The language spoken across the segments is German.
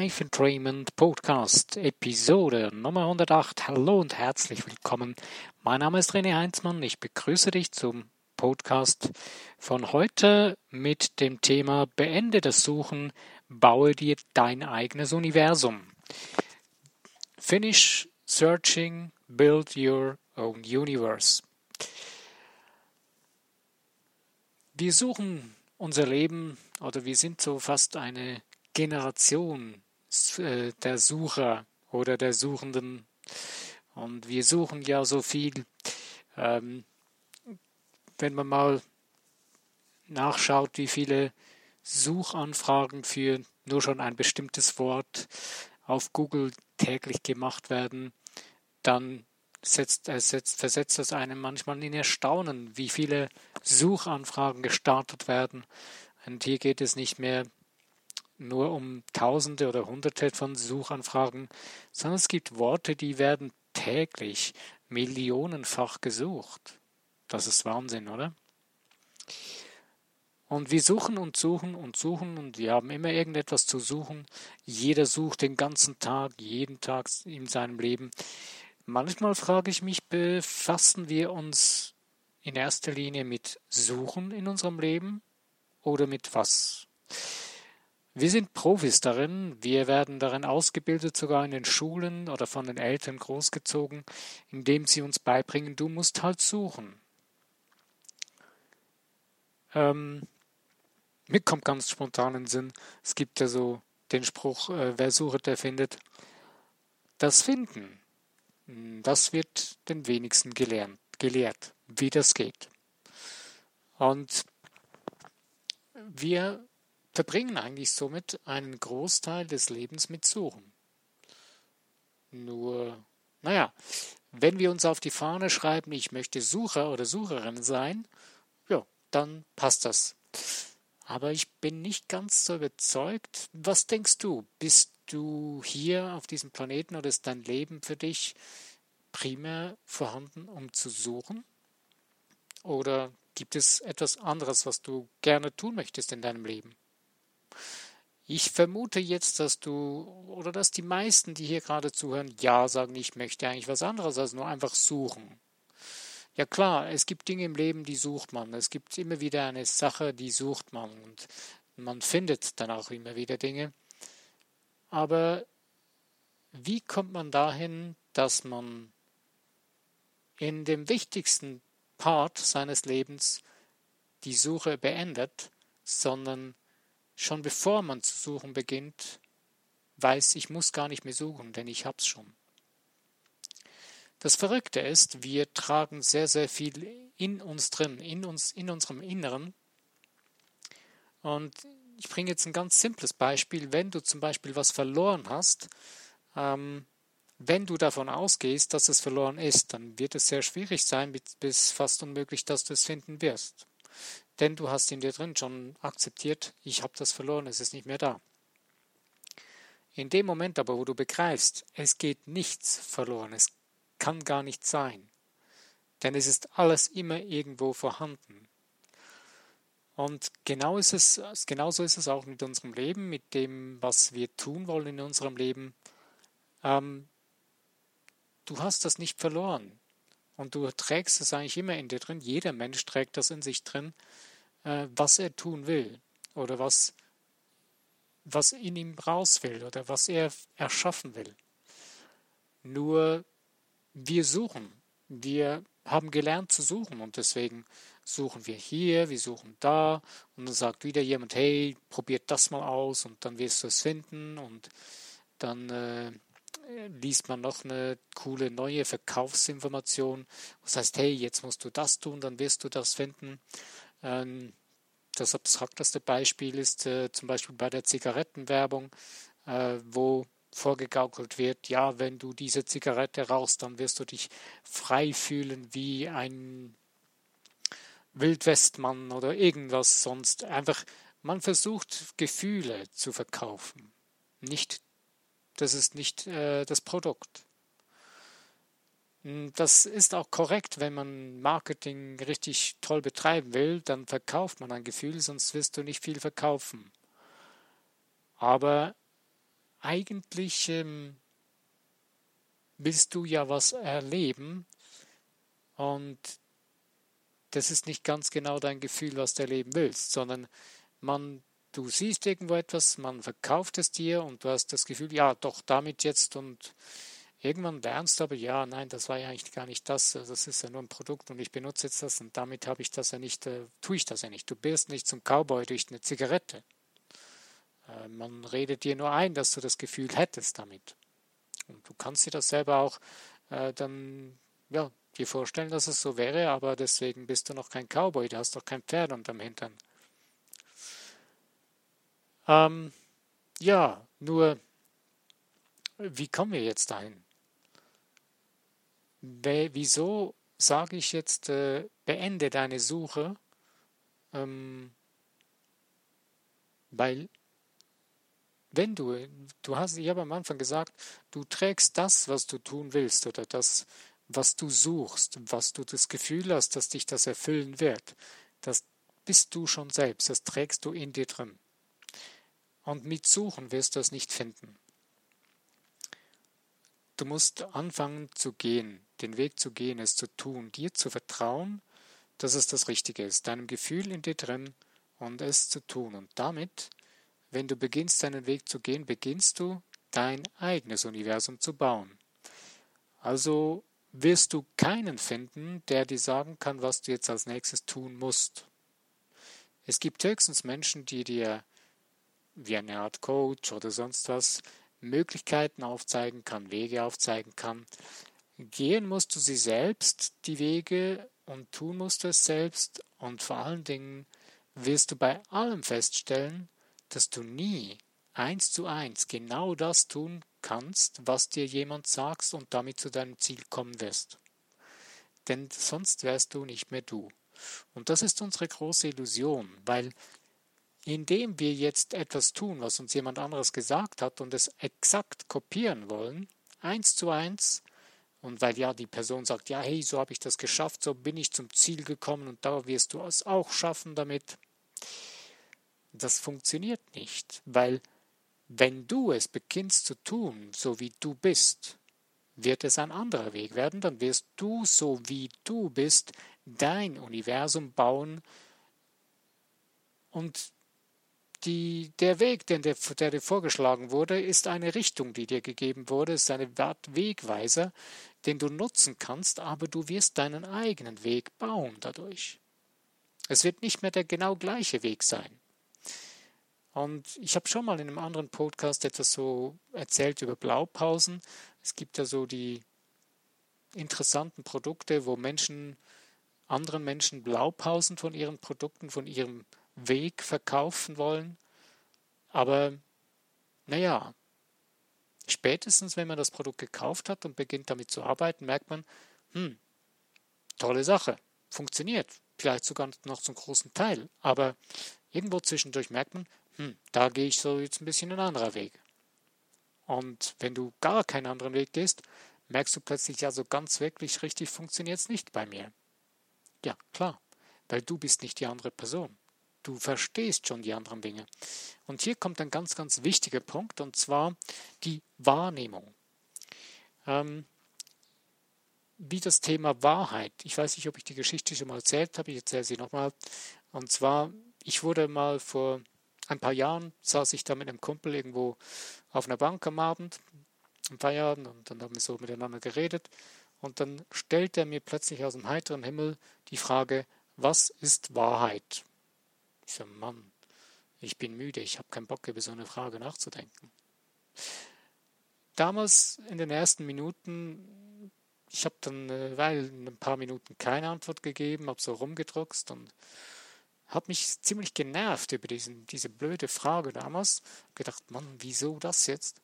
Life Entrainment Podcast, Episode Nummer 108. Hallo und herzlich willkommen. Mein Name ist René Heinzmann. Ich begrüße dich zum Podcast von heute mit dem Thema Beende das Suchen, baue dir dein eigenes Universum. Finish searching, build your own universe. Wir suchen unser Leben oder wir sind so fast eine Generation der Sucher oder der Suchenden. Und wir suchen ja so viel. Ähm, wenn man mal nachschaut, wie viele Suchanfragen für nur schon ein bestimmtes Wort auf Google täglich gemacht werden, dann setzt, äh, setzt, versetzt das einem manchmal in Erstaunen, wie viele Suchanfragen gestartet werden. Und hier geht es nicht mehr nur um Tausende oder Hunderte von Suchanfragen, sondern es gibt Worte, die werden täglich millionenfach gesucht. Das ist Wahnsinn, oder? Und wir suchen und suchen und suchen und wir haben immer irgendetwas zu suchen. Jeder sucht den ganzen Tag, jeden Tag in seinem Leben. Manchmal frage ich mich, befassen wir uns in erster Linie mit Suchen in unserem Leben oder mit was? Wir sind Profis darin, wir werden darin ausgebildet, sogar in den Schulen oder von den Eltern großgezogen, indem sie uns beibringen, du musst halt suchen. Ähm, mir kommt ganz spontan in Sinn, es gibt ja so den Spruch, äh, wer sucht, der findet. Das Finden, das wird den wenigsten gelernt, gelehrt, wie das geht. Und wir verbringen eigentlich somit einen Großteil des Lebens mit Suchen. Nur, naja, wenn wir uns auf die Fahne schreiben, ich möchte Sucher oder Sucherin sein, ja, dann passt das. Aber ich bin nicht ganz so überzeugt. Was denkst du? Bist du hier auf diesem Planeten oder ist dein Leben für dich primär vorhanden, um zu suchen? Oder gibt es etwas anderes, was du gerne tun möchtest in deinem Leben? Ich vermute jetzt, dass du oder dass die meisten, die hier gerade zuhören, ja sagen, ich möchte eigentlich was anderes als nur einfach suchen. Ja klar, es gibt Dinge im Leben, die sucht man. Es gibt immer wieder eine Sache, die sucht man und man findet dann auch immer wieder Dinge. Aber wie kommt man dahin, dass man in dem wichtigsten Part seines Lebens die Suche beendet, sondern Schon bevor man zu suchen beginnt, weiß, ich muss gar nicht mehr suchen, denn ich hab's schon. Das Verrückte ist, wir tragen sehr, sehr viel in uns drin, in uns, in unserem Inneren. Und ich bringe jetzt ein ganz simples Beispiel. Wenn du zum Beispiel was verloren hast, ähm, wenn du davon ausgehst, dass es verloren ist, dann wird es sehr schwierig sein, bis fast unmöglich, dass du es finden wirst. Denn du hast in dir drin schon akzeptiert, ich habe das verloren, es ist nicht mehr da. In dem Moment aber, wo du begreifst, es geht nichts verloren, es kann gar nicht sein, denn es ist alles immer irgendwo vorhanden. Und genau ist es, genauso ist es auch mit unserem Leben, mit dem, was wir tun wollen in unserem Leben. Ähm, du hast das nicht verloren. Und du trägst es eigentlich immer in dir drin. Jeder Mensch trägt das in sich drin äh, was er tun will oder was, was in ihm raus will oder was er erschaffen will. Nur wir suchen, wir haben gelernt zu suchen und deswegen suchen wir hier, wir suchen da und dann sagt wieder jemand, hey, probiert das mal aus und dann wirst du es finden und dann äh, liest man noch eine coole neue Verkaufsinformation. Das heißt, hey, jetzt musst du das tun, dann wirst du das finden. Ähm, das abstrakteste Beispiel ist äh, zum Beispiel bei der Zigarettenwerbung, äh, wo vorgegaukelt wird, ja, wenn du diese Zigarette rauchst, dann wirst du dich frei fühlen wie ein Wildwestmann oder irgendwas sonst. Einfach, man versucht Gefühle zu verkaufen. Nicht, das ist nicht äh, das Produkt. Hm, das ist auch korrekt, wenn man Marketing richtig toll betreiben will, dann verkauft man ein Gefühl, sonst wirst du nicht viel verkaufen. Aber eigentlich ähm, willst du ja was erleben und das ist nicht ganz genau dein Gefühl, was du erleben willst, sondern man, du siehst irgendwo etwas, man verkauft es dir und du hast das Gefühl, ja, doch damit jetzt und irgendwann lernst du aber, ja, nein, das war ja eigentlich gar nicht das, das ist ja nur ein Produkt und ich benutze jetzt das und damit habe ich das ja nicht, äh, tue ich das ja nicht. Du bist nicht zum Cowboy durch eine Zigarette. Äh, man redet dir nur ein, dass du das Gefühl hättest damit. Und du kannst dir das selber auch äh, dann, ja, dir vorstellen, dass es so wäre, aber deswegen bist du noch kein Cowboy, du hast doch kein Pferd unterm Hintern. Ähm, ja, nur, wie kommen wir jetzt dahin? Wieso sage ich jetzt, äh, beende deine Suche? Ähm, weil wenn du, du hast, ich habe am Anfang gesagt, du trägst das, was du tun willst oder das, was du suchst, was du das Gefühl hast, dass dich das erfüllen wird, das bist du schon selbst, das trägst du in dir drin. Und mit Suchen wirst du es nicht finden. Du musst anfangen zu gehen, den Weg zu gehen, es zu tun, dir zu vertrauen, dass es das Richtige ist, deinem Gefühl in dir drin und es zu tun. Und damit wenn du beginnst, deinen Weg zu gehen, beginnst du dein eigenes Universum zu bauen. Also wirst du keinen finden, der dir sagen kann, was du jetzt als nächstes tun musst. Es gibt höchstens Menschen, die dir wie eine Art Coach oder sonst was Möglichkeiten aufzeigen kann, Wege aufzeigen kann. Gehen musst du sie selbst, die Wege, und tun musst du es selbst, und vor allen Dingen wirst du bei allem feststellen, dass du nie eins zu eins genau das tun kannst, was dir jemand sagt und damit zu deinem Ziel kommen wirst. Denn sonst wärst du nicht mehr du. Und das ist unsere große Illusion, weil indem wir jetzt etwas tun, was uns jemand anderes gesagt hat und es exakt kopieren wollen, eins zu eins, und weil ja die Person sagt, ja, hey, so habe ich das geschafft, so bin ich zum Ziel gekommen und da wirst du es auch schaffen damit, das funktioniert nicht, weil wenn du es beginnst zu tun, so wie du bist, wird es ein anderer Weg werden, dann wirst du, so wie du bist, dein Universum bauen und die, der Weg, der, der dir vorgeschlagen wurde, ist eine Richtung, die dir gegeben wurde, ist eine Wegweiser, den du nutzen kannst, aber du wirst deinen eigenen Weg bauen dadurch. Es wird nicht mehr der genau gleiche Weg sein. Und ich habe schon mal in einem anderen Podcast etwas so erzählt über Blaupausen. Es gibt ja so die interessanten Produkte, wo Menschen anderen Menschen Blaupausen von ihren Produkten, von ihrem Weg verkaufen wollen. Aber naja, spätestens wenn man das Produkt gekauft hat und beginnt damit zu arbeiten, merkt man, hm, tolle Sache, funktioniert, vielleicht sogar noch zum großen Teil. Aber irgendwo zwischendurch merkt man, hm, da gehe ich so jetzt ein bisschen ein anderer Weg. Und wenn du gar keinen anderen Weg gehst, merkst du plötzlich, ja, so ganz wirklich richtig funktioniert es nicht bei mir. Ja, klar, weil du bist nicht die andere Person. Du verstehst schon die anderen Dinge. Und hier kommt ein ganz, ganz wichtiger Punkt, und zwar die Wahrnehmung. Ähm, wie das Thema Wahrheit. Ich weiß nicht, ob ich die Geschichte schon mal erzählt habe, ich erzähle sie nochmal. Und zwar, ich wurde mal vor ein paar Jahren saß ich da mit einem Kumpel irgendwo auf einer Bank am Abend, am Feierabend, und dann haben wir so miteinander geredet. Und dann stellt er mir plötzlich aus dem heiteren Himmel die Frage, was ist Wahrheit? Ich sage, Mann, ich bin müde, ich habe keinen Bock, über so eine Frage nachzudenken. Damals in den ersten Minuten, ich habe dann eine Weile, ein paar Minuten keine Antwort gegeben, habe so rumgedruckst und habe mich ziemlich genervt über diesen, diese blöde Frage damals. Gedacht, Mann, wieso das jetzt?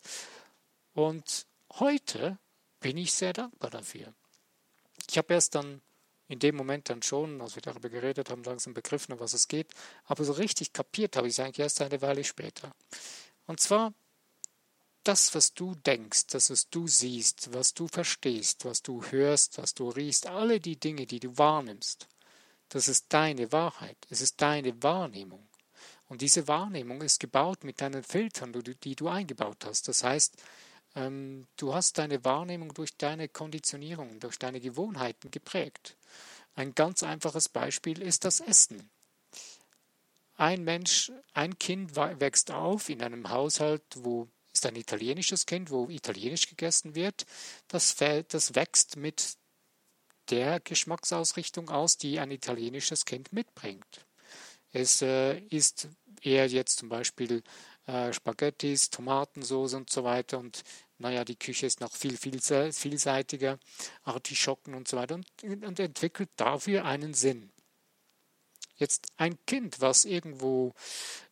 Und heute bin ich sehr dankbar dafür. Ich habe erst dann in dem Moment dann schon, als wir darüber geredet haben, langsam begriffen, um was es geht. Aber so richtig kapiert habe ich es eigentlich erst eine Weile später. Und zwar das, was du denkst, das, was du siehst, was du verstehst, was du hörst, was du riechst, alle die Dinge, die du wahrnimmst, das ist deine Wahrheit, es ist deine Wahrnehmung. Und diese Wahrnehmung ist gebaut mit deinen Filtern, die du eingebaut hast. Das heißt, ähm, du hast deine Wahrnehmung durch deine Konditionierung, durch deine Gewohnheiten geprägt. Ein ganz einfaches Beispiel ist das Essen. Ein Mensch, ein Kind wächst auf in einem Haushalt, wo ist ein italienisches Kind, wo italienisch gegessen wird. Das, das wächst mit der Geschmacksausrichtung aus, die ein italienisches Kind mitbringt. Es äh, ist eher jetzt zum Beispiel äh, Spaghettis, Tomatensauce und so weiter und naja, die Küche ist noch viel, viel vielseitiger, Artischocken und so weiter und, und entwickelt dafür einen Sinn. Jetzt ein Kind, was irgendwo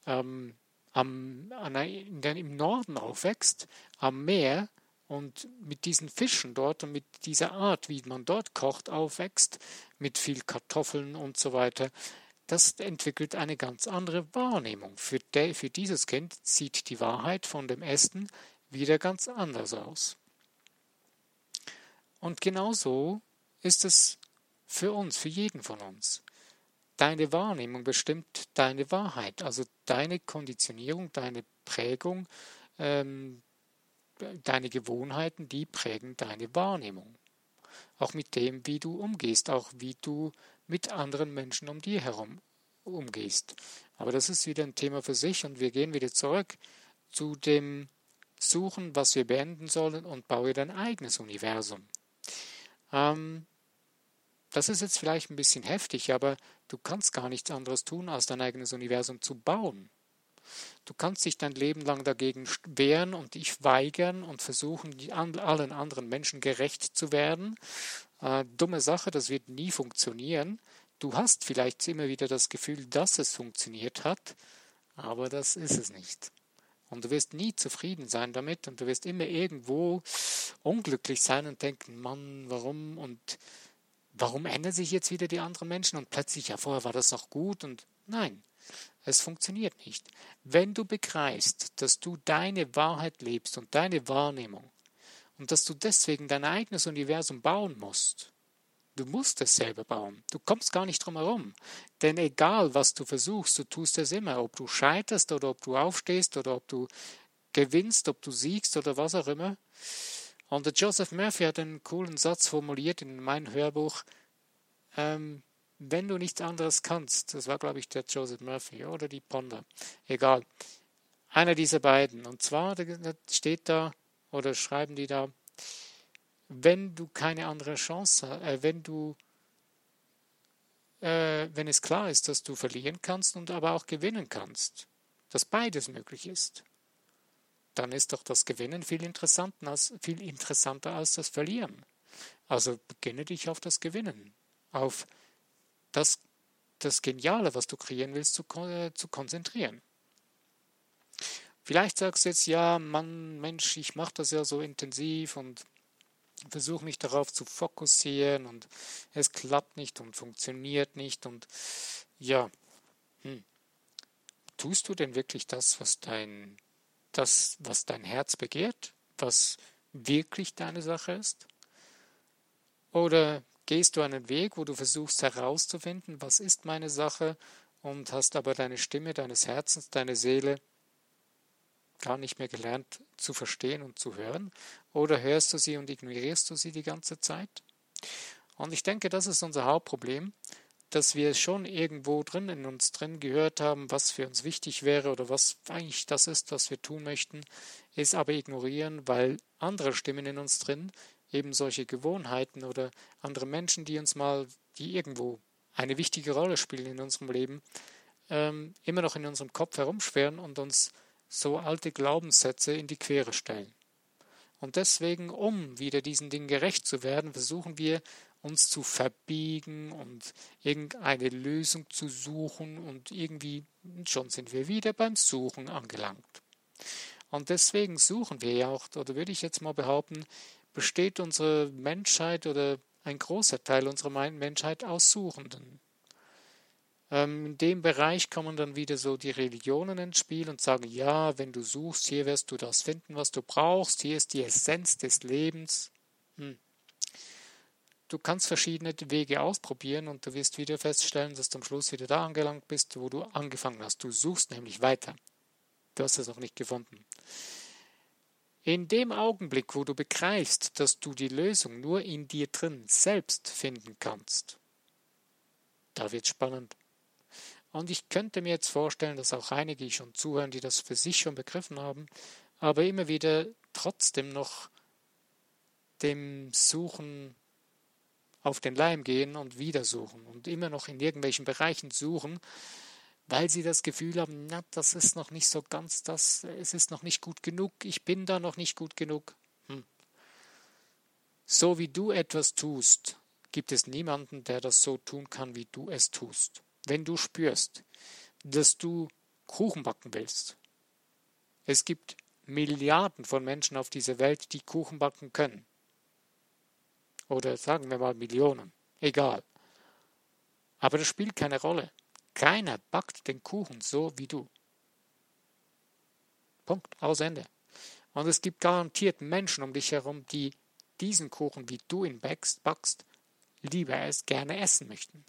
ähm, am, der, im Norden aufwächst, am Meer und mit diesen Fischen dort und mit dieser Art, wie man dort kocht, aufwächst, mit viel Kartoffeln und so weiter, das entwickelt eine ganz andere Wahrnehmung. Für, de, für dieses Kind sieht die Wahrheit von dem Essen wieder ganz anders aus. Und genauso ist es für uns, für jeden von uns. Deine Wahrnehmung bestimmt deine Wahrheit, also deine Konditionierung, deine Prägung, ähm, deine Gewohnheiten, die prägen deine Wahrnehmung. Auch mit dem, wie du umgehst, auch wie du mit anderen Menschen um dir herum umgehst. Aber das ist wieder ein Thema für sich und wir gehen wieder zurück zu dem Suchen, was wir beenden sollen und baue dein eigenes Universum. Ähm, das ist jetzt vielleicht ein bisschen heftig, aber du kannst gar nichts anderes tun, als dein eigenes Universum zu bauen. Du kannst dich dein Leben lang dagegen wehren und dich weigern und versuchen, allen anderen Menschen gerecht zu werden. Äh, dumme Sache, das wird nie funktionieren. Du hast vielleicht immer wieder das Gefühl, dass es funktioniert hat, aber das ist es nicht. Und du wirst nie zufrieden sein damit und du wirst immer irgendwo unglücklich sein und denken, Mann, warum und warum ändern sich jetzt wieder die anderen Menschen und plötzlich, ja, vorher war das noch gut und nein, es funktioniert nicht. Wenn du begreifst, dass du deine Wahrheit lebst und deine Wahrnehmung und dass du deswegen dein eigenes Universum bauen musst, du musst es selber bauen. Du kommst gar nicht drum herum. Denn egal, was du versuchst, du tust es immer. Ob du scheiterst oder ob du aufstehst oder ob du gewinnst, ob du siegst oder was auch immer. Und der Joseph Murphy hat einen coolen Satz formuliert in meinem Hörbuch. Ähm, wenn du nichts anderes kannst, das war, glaube ich, der Joseph Murphy oder die Ponder, egal, einer dieser beiden. Und zwar steht da oder schreiben die da, wenn du keine andere Chance hast, äh, wenn du, äh, wenn es klar ist, dass du verlieren kannst und aber auch gewinnen kannst, dass beides möglich ist, dann ist doch das Gewinnen viel interessanter als, viel interessanter als das Verlieren. Also beginne dich auf das Gewinnen, auf das, das Geniale, was du kreieren willst, zu, äh, zu konzentrieren. Vielleicht sagst du jetzt, ja, Mann, Mensch, ich mache das ja so intensiv und versuche mich darauf zu fokussieren und es klappt nicht und funktioniert nicht und ja, hm. tust du denn wirklich das, was dein das, was dein Herz begehrt, was wirklich deine Sache ist? Oder gehst du einen Weg, wo du versuchst herauszufinden, was ist meine Sache und hast aber deine Stimme deines Herzens, deine Seele gar nicht mehr gelernt zu verstehen und zu hören? Oder hörst du sie und ignorierst du sie die ganze Zeit? Und ich denke, das ist unser Hauptproblem, dass wir schon irgendwo drin in uns drin gehört haben, was für uns wichtig wäre oder was eigentlich das ist, was wir tun möchten, es aber ignorieren, weil andere Stimmen in uns drin, eben solche Gewohnheiten oder andere Menschen, die uns mal, die irgendwo eine wichtige Rolle spielen in unserem Leben, ähm, immer noch in unserem Kopf herumschweren und uns so alte Glaubenssätze in die Quere stellen. Und deswegen, um wieder diesen Dingen gerecht zu werden, versuchen wir uns zu verbiegen und irgendeine Lösung zu suchen und irgendwie schon sind wir wieder beim Suchen angelangt. Und deswegen suchen wir ja auch, oder würde ich jetzt mal behaupten, besteht unsere Menschheit oder ein großer Teil unserer Menschheit aus Suchenden. Ähm, in dem Bereich kommen dann wieder so die Religionen ins Spiel und sagen, ja, wenn du suchst, hier wirst du das finden, was du brauchst, hier ist die Essenz des Lebens. Hm. du kannst verschiedene Wege ausprobieren und du wirst wieder feststellen, dass du am Schluss wieder da angelangt bist, wo du angefangen hast. Du suchst nämlich weiter. Du hast es noch nicht gefunden. In dem Augenblick, wo du begreifst, dass du die Lösung nur in dir drin selbst finden kannst, da wird spannend. Und ich könnte mir jetzt vorstellen, dass auch einige, schon zuhören, die das für sich schon begriffen haben, aber immer wieder trotzdem noch dem Suchen auf den Leim gehen und wieder suchen und immer noch in irgendwelchen Bereichen suchen, weil sie das Gefühl haben, na, das ist noch nicht so ganz das, es ist noch nicht gut genug, ich bin da noch nicht gut genug. Hm. So wie du etwas tust, gibt es niemanden, der das so tun kann, wie du es tust. Wenn du spürst, dass du Kuchen backen willst, es gibt Milliarden von Menschen auf dieser Welt, die Kuchen backen können. Oder sagen wir mal Millionen, egal. Aber das spielt keine Rolle. Keiner backt den Kuchen so wie du. Punkt, aus Ende. Und es gibt garantiert Menschen um dich herum, die diesen Kuchen, wie du ihn backst, backst lieber es gerne essen möchten.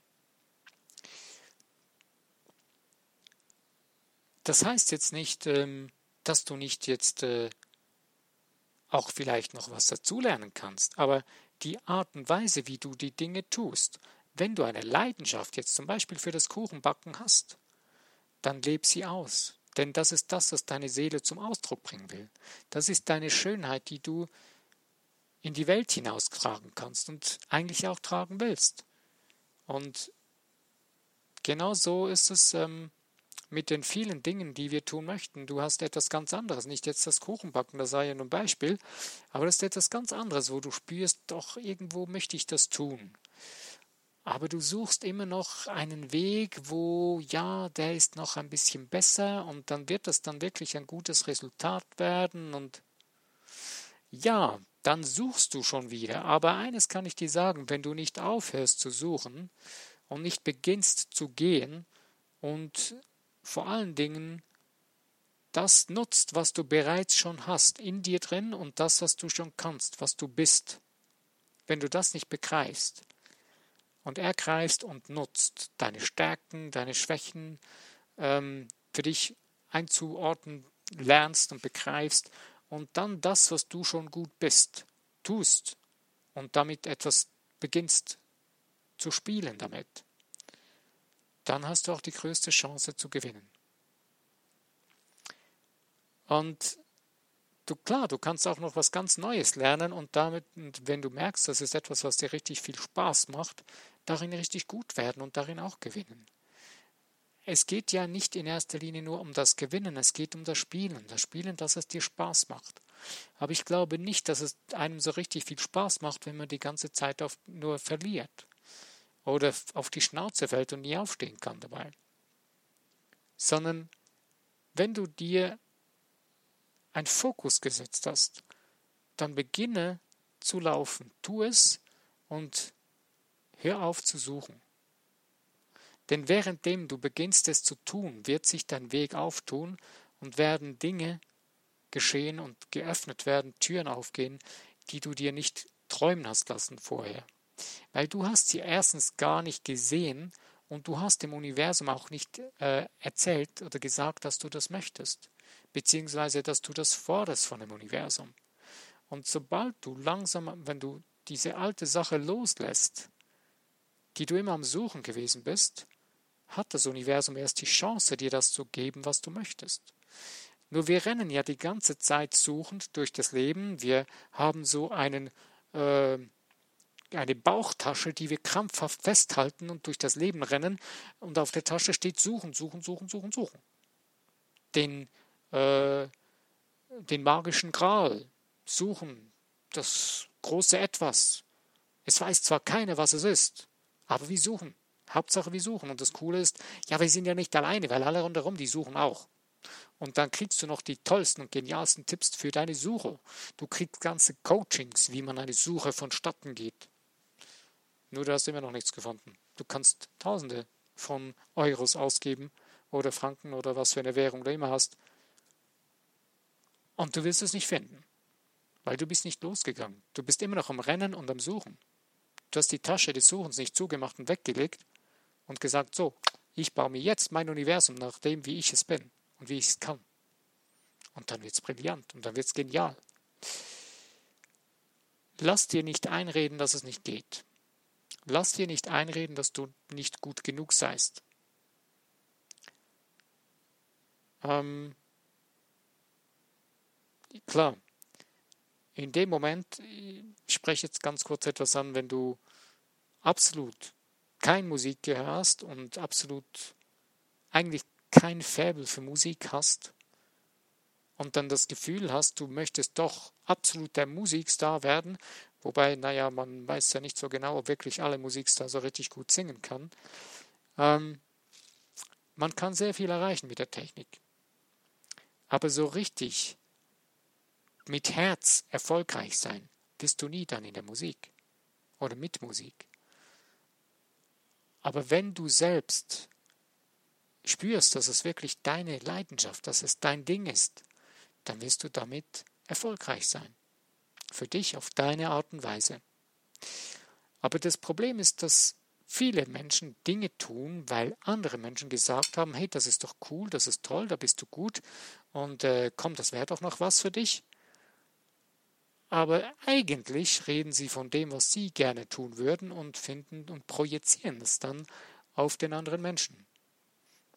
Das heißt jetzt nicht, ähm, dass du nicht jetzt äh, auch vielleicht noch was dazulernen kannst, aber die Art und Weise, wie du die Dinge tust, wenn du eine Leidenschaft jetzt zum Beispiel für das Kuchenbacken hast, dann leb sie aus. Denn das ist das, was deine Seele zum Ausdruck bringen will. Das ist deine Schönheit, die du in die Welt hinaustragen kannst und eigentlich auch tragen willst. Und genau so ist es ähm, mit den vielen Dingen, die wir tun möchten. Du hast etwas ganz anderes, nicht jetzt das Kuchenbacken, das sei ja nur ein Beispiel, aber das ist etwas ganz anderes, wo du spürst, doch irgendwo möchte ich das tun. Aber du suchst immer noch einen Weg, wo, ja, der ist noch ein bisschen besser und dann wird das dann wirklich ein gutes Resultat werden und ja, dann suchst du schon wieder. Aber eines kann ich dir sagen, wenn du nicht aufhörst zu suchen und nicht beginnst zu gehen und vor allen Dingen das nutzt, was du bereits schon hast, in dir drin und das, was du schon kannst, was du bist. Wenn du das nicht begreifst, und ergreifst und nutzt, deine Stärken, deine Schwächen ähm, für dich einzuordnen lernst und begreifst und dann das, was du schon gut bist, tust und damit etwas beginnst zu spielen damit, dann hast du auch die größte Chance zu gewinnen. Und du klar, du kannst auch noch was ganz Neues lernen und damit, wenn du merkst, das ist etwas, was dir richtig viel Spaß macht, darin richtig gut werden und darin auch gewinnen. Es geht ja nicht in erster Linie nur um das Gewinnen, es geht um das Spielen. Das Spielen, dass es dir Spaß macht. Aber ich glaube nicht, dass es einem so richtig viel Spaß macht, wenn man die ganze Zeit auf, nur verliert. Oder auf die Schnauze fällt und nie aufstehen kann dabei. Sondern wenn du dir einen Fokus gesetzt hast, dann beginne zu laufen. Tu es und hör auf zu suchen. Denn währenddem du beginnst es zu tun, wird sich dein Weg auftun und werden Dinge geschehen und geöffnet werden, Türen aufgehen, die du dir nicht träumen hast lassen vorher. Weil du hast sie erstens gar nicht gesehen und du hast dem Universum auch nicht äh, erzählt oder gesagt, dass du das möchtest beziehungsweise dass du das forderst von dem Universum. Und sobald du langsam, wenn du diese alte Sache loslässt, die du immer am Suchen gewesen bist, hat das Universum erst die Chance, dir das zu geben, was du möchtest. Nur wir rennen ja die ganze Zeit suchend durch das Leben. Wir haben so einen, äh, eine Bauchtasche, die wir krampfhaft festhalten und durch das Leben rennen. Und auf der Tasche steht suchen, suchen, suchen, suchen, suchen. Den äh, den magischen Gral suchen, das große Etwas. Es weiß zwar keiner, was es ist, aber wir suchen. Hauptsache wir suchen. Und das Coole ist, ja, wir sind ja nicht alleine, weil alle rundherum, die suchen auch. Und dann kriegst du noch die tollsten und genialsten Tipps für deine Suche. Du kriegst ganze Coachings, wie man eine Suche vonstatten geht. Nur du hast immer noch nichts gefunden. Du kannst Tausende von Euros ausgeben oder Franken oder was für eine Währung du immer hast. Und du wirst es nicht finden, weil du bist nicht losgegangen. Du bist immer noch am Rennen und am Suchen. Du hast die Tasche des Suchens nicht zugemacht und weggelegt und gesagt, so, ich baue mir jetzt mein Universum nach dem, wie ich es bin und wie ich es kann. Und dann wird es brillant und dann wird es genial. Lass dir nicht einreden, dass es nicht geht. Lass dir nicht einreden, dass du nicht gut genug seist. Ähm, klar, in dem Moment, ich spreche jetzt ganz kurz etwas an, wenn du absolut kein Musikgehör hast und absolut eigentlich kein Faible für Musik hast und dann das Gefühl hast, du möchtest doch absolut der Musikstar werden, wobei, naja, man weiß ja nicht so genau, ob wirklich alle Musikstars so richtig gut singen kann. Ähm, man kann sehr viel erreichen mit der Technik. Aber so richtig mit Herz erfolgreich sein, bist du nie dann in der Musik oder mit Musik. Aber wenn du selbst spürst, dass es wirklich deine Leidenschaft, dass es dein Ding ist, dann wirst du damit erfolgreich sein. Für dich auf deine Art und Weise. Aber das Problem ist, dass viele Menschen Dinge tun, weil andere Menschen gesagt haben, hey, das ist doch cool, das ist toll, da bist du gut und äh, komm, das wäre doch noch was für dich. Aber eigentlich reden sie von dem, was sie gerne tun würden und finden und projizieren es dann auf den anderen Menschen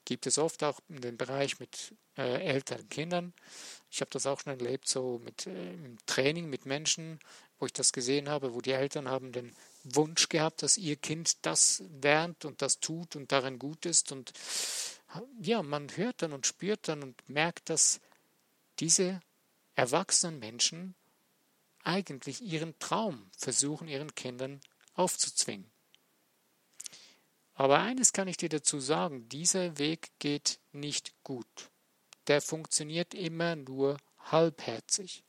gibt es oft auch in dem Bereich mit äh, älteren Kindern. Ich habe das auch schon erlebt, so mit äh, im Training mit Menschen, wo ich das gesehen habe, wo die Eltern haben den Wunsch gehabt, dass ihr Kind das lernt und das tut und darin gut ist. Und ja, man hört dann und spürt dann und merkt, dass diese erwachsenen Menschen eigentlich ihren Traum versuchen, ihren Kindern aufzuzwingen. Aber eines kann ich dir dazu sagen, dieser Weg geht nicht gut. Der funktioniert immer nur halbherzig.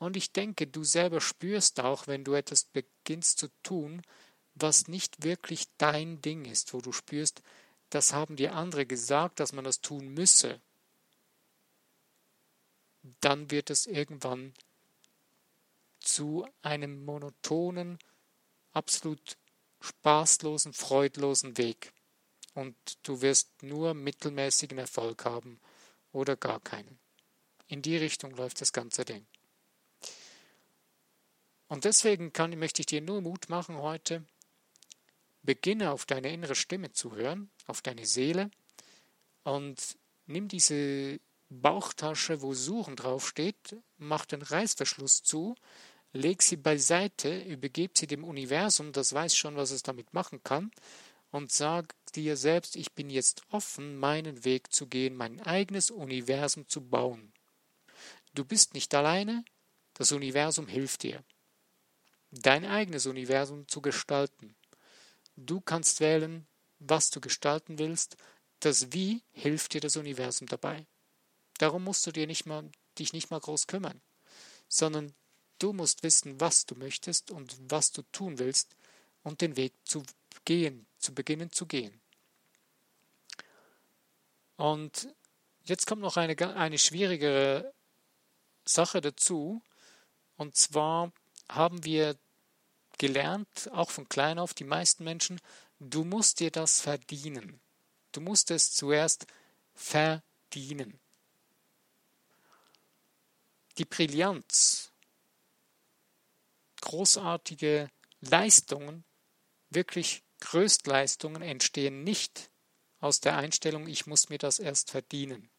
Und ich denke, du selber spürst auch, wenn du etwas beginnst zu tun, was nicht wirklich dein Ding ist, wo du spürst, das haben dir andere gesagt, dass man das tun müsse, dann wird es irgendwann zu einem monotonen, absolut spaßlosen, freudlosen Weg und du wirst nur mittelmäßigen Erfolg haben oder gar keinen. In die Richtung läuft das ganze Ding. Und deswegen kann, möchte ich dir nur Mut machen heute, beginne auf deine innere Stimme zu hören, auf deine Seele und nimm diese Bauchtasche, wo Suchen draufsteht, mach den Reißverschluss zu leg sie beiseite, übergib sie dem Universum, das weiß schon, was es damit machen kann, und sag dir selbst, ich bin jetzt offen, meinen Weg zu gehen, mein eigenes Universum zu bauen. Du bist nicht alleine, das Universum hilft dir, dein eigenes Universum zu gestalten. Du kannst wählen, was du gestalten willst, das Wie hilft dir das Universum dabei. Darum musst du dir nicht mal, dich nicht mal groß kümmern, sondern Du musst wissen, was du möchtest und was du tun willst und den Weg zu gehen, zu beginnen zu gehen. Und jetzt kommt noch eine, eine schwierigere Sache dazu. Und zwar haben wir gelernt, auch von klein auf, die meisten Menschen, du musst dir das verdienen. Du musst es zuerst verdienen. Die Brillanz großartige Leistungen, wirklich Größtleistungen entstehen nicht aus der Einstellung, ich muss mir das erst verdienen.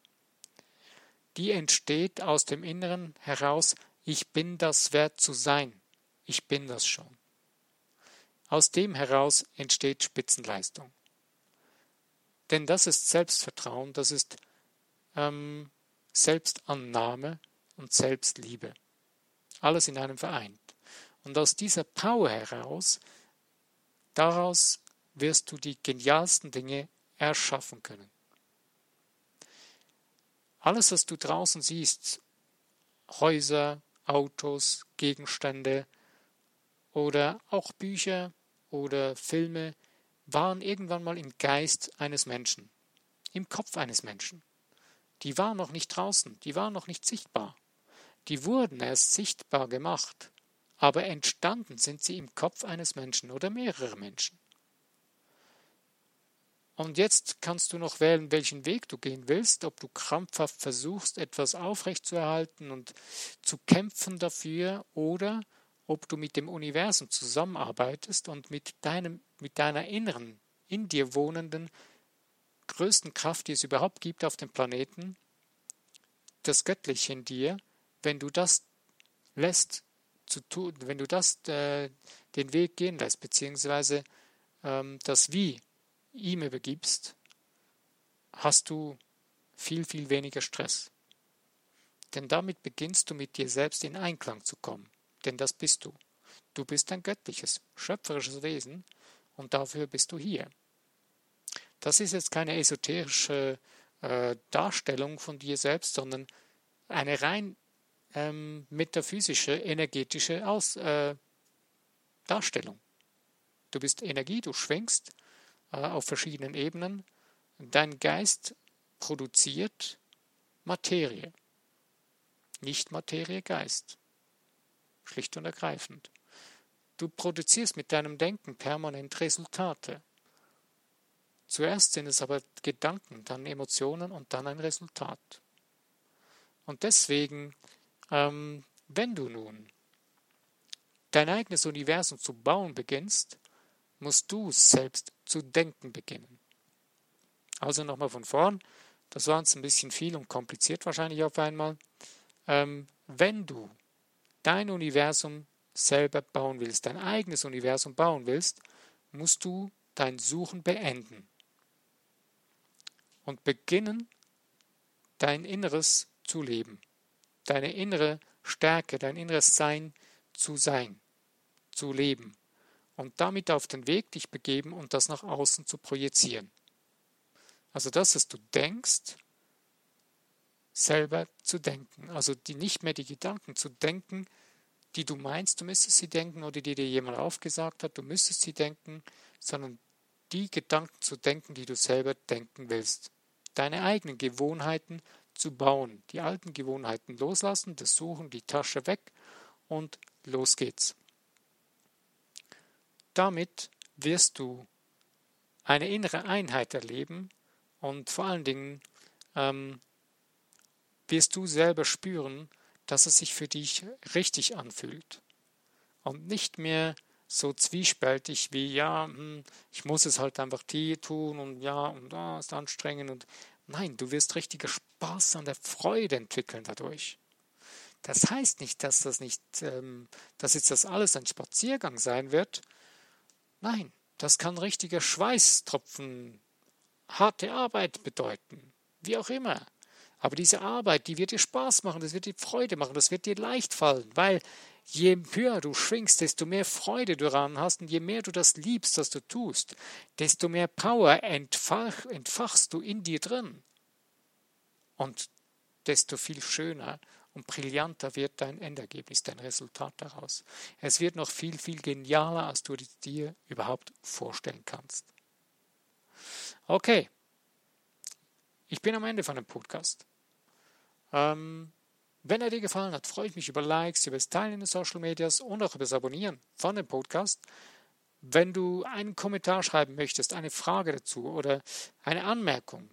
Die entsteht aus dem Inneren heraus, ich bin das wert zu sein, ich bin das schon. Aus dem heraus entsteht Spitzenleistung. Denn das ist Selbstvertrauen, das ist ähm, Selbstannahme und Selbstliebe. Alles in einem vereint. Und aus dieser Power heraus, daraus wirst du die genialsten Dinge erschaffen können. Alles, was du draußen siehst, Häuser, Autos, Gegenstände oder auch Bücher oder Filme, waren irgendwann mal im Geist eines Menschen, im Kopf eines Menschen. Die waren noch nicht draußen, die waren noch nicht sichtbar. Die wurden erst sichtbar gemacht aber entstanden sind sie im Kopf eines Menschen oder mehrerer Menschen. Und jetzt kannst du noch wählen, welchen Weg du gehen willst, ob du krampfhaft versuchst, etwas aufrechtzuerhalten und zu kämpfen dafür oder ob du mit dem Universum zusammenarbeitest und mit, deinem, mit deiner inneren, in dir wohnenden, größten Kraft, die es überhaupt gibt auf dem Planeten, das Göttliche in dir, wenn du das lässt zu tun, wenn du das äh, den Weg gehen lässt, beziehungsweise ähm, das Wie ihm übergibst, hast du viel, viel weniger Stress. Denn damit beginnst du mit dir selbst in Einklang zu kommen. Denn das bist du. Du bist ein göttliches, schöpferisches Wesen und dafür bist du hier. Das ist jetzt keine esoterische äh, Darstellung von dir selbst, sondern eine rein ähm, metaphysische, energetische Aus, äh, Darstellung. Du bist Energie, du schwingst äh, auf verschiedenen Ebenen. Dein Geist produziert Materie, nicht Materie Geist. Schlicht und ergreifend. Du produzierst mit deinem Denken permanent Resultate. Zuerst sind es aber Gedanken, dann Emotionen und dann ein Resultat. Und deswegen, ähm, wenn du nun dein eigenes Universum zu bauen beginnst, musst du selbst zu denken beginnen. Also nochmal von vorn, das war uns ein bisschen viel und kompliziert wahrscheinlich auf einmal. Ähm, wenn du dein Universum selber bauen willst, dein eigenes Universum bauen willst, musst du dein Suchen beenden und beginnen, dein Inneres zu leben, deine innere Stärke, dein inneres Sein zu sein, zu leben und damit auf den Weg dich begeben und das nach außen zu projizieren. Also das, was du denkst, selber zu denken. Also die nicht mehr die Gedanken zu denken, die du meinst, du müsstest sie denken oder die dir jemand aufgesagt hat, du müsstest sie denken, sondern die Gedanken zu denken, die du selber denken willst. Deine eigenen Gewohnheiten zu bauen, die alten Gewohnheiten loslassen, das Suchen, die Tasche weg und los geht's. Damit wirst du eine innere Einheit erleben und vor allen Dingen ähm, wirst du selber spüren, dass es sich für dich richtig anfühlt und nicht mehr so zwiespältig wie ja, hm, ich muss es halt einfach hier tun und ja und da ist anstrengend und nein, du wirst richtiger Spaß an der Freude entwickeln dadurch. Das heißt nicht, dass das nicht, ähm, dass jetzt das alles ein Spaziergang sein wird, Nein, das kann richtiger Schweißtropfen, harte Arbeit bedeuten, wie auch immer. Aber diese Arbeit, die wird dir Spaß machen, das wird dir Freude machen, das wird dir leicht fallen, weil je höher du schwingst, desto mehr Freude du daran hast und je mehr du das liebst, was du tust, desto mehr Power entfach, entfachst du in dir drin. Und desto viel schöner und brillanter wird dein Endergebnis, dein Resultat daraus. Es wird noch viel, viel genialer, als du dir überhaupt vorstellen kannst. Okay, ich bin am Ende von dem Podcast. Ähm, wenn er dir gefallen hat, freue ich mich über Likes, über das Teilen in den Social Medias und auch über das Abonnieren von dem Podcast. Wenn du einen Kommentar schreiben möchtest, eine Frage dazu oder eine Anmerkung,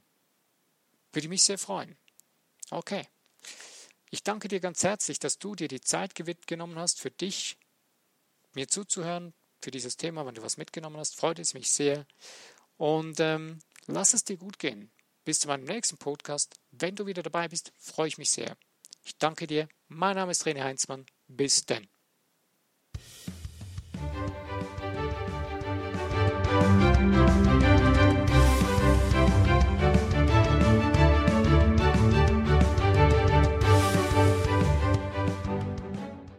würde ich mich sehr freuen. Okay. Ich danke dir ganz herzlich, dass du dir die Zeit genommen hast, für dich mir zuzuhören, für dieses Thema. Wenn du was mitgenommen hast, freut es mich sehr. Und ähm, lass es dir gut gehen. Bis zu meinem nächsten Podcast. Wenn du wieder dabei bist, freue ich mich sehr. Ich danke dir. Mein Name ist René Heinzmann. Bis denn.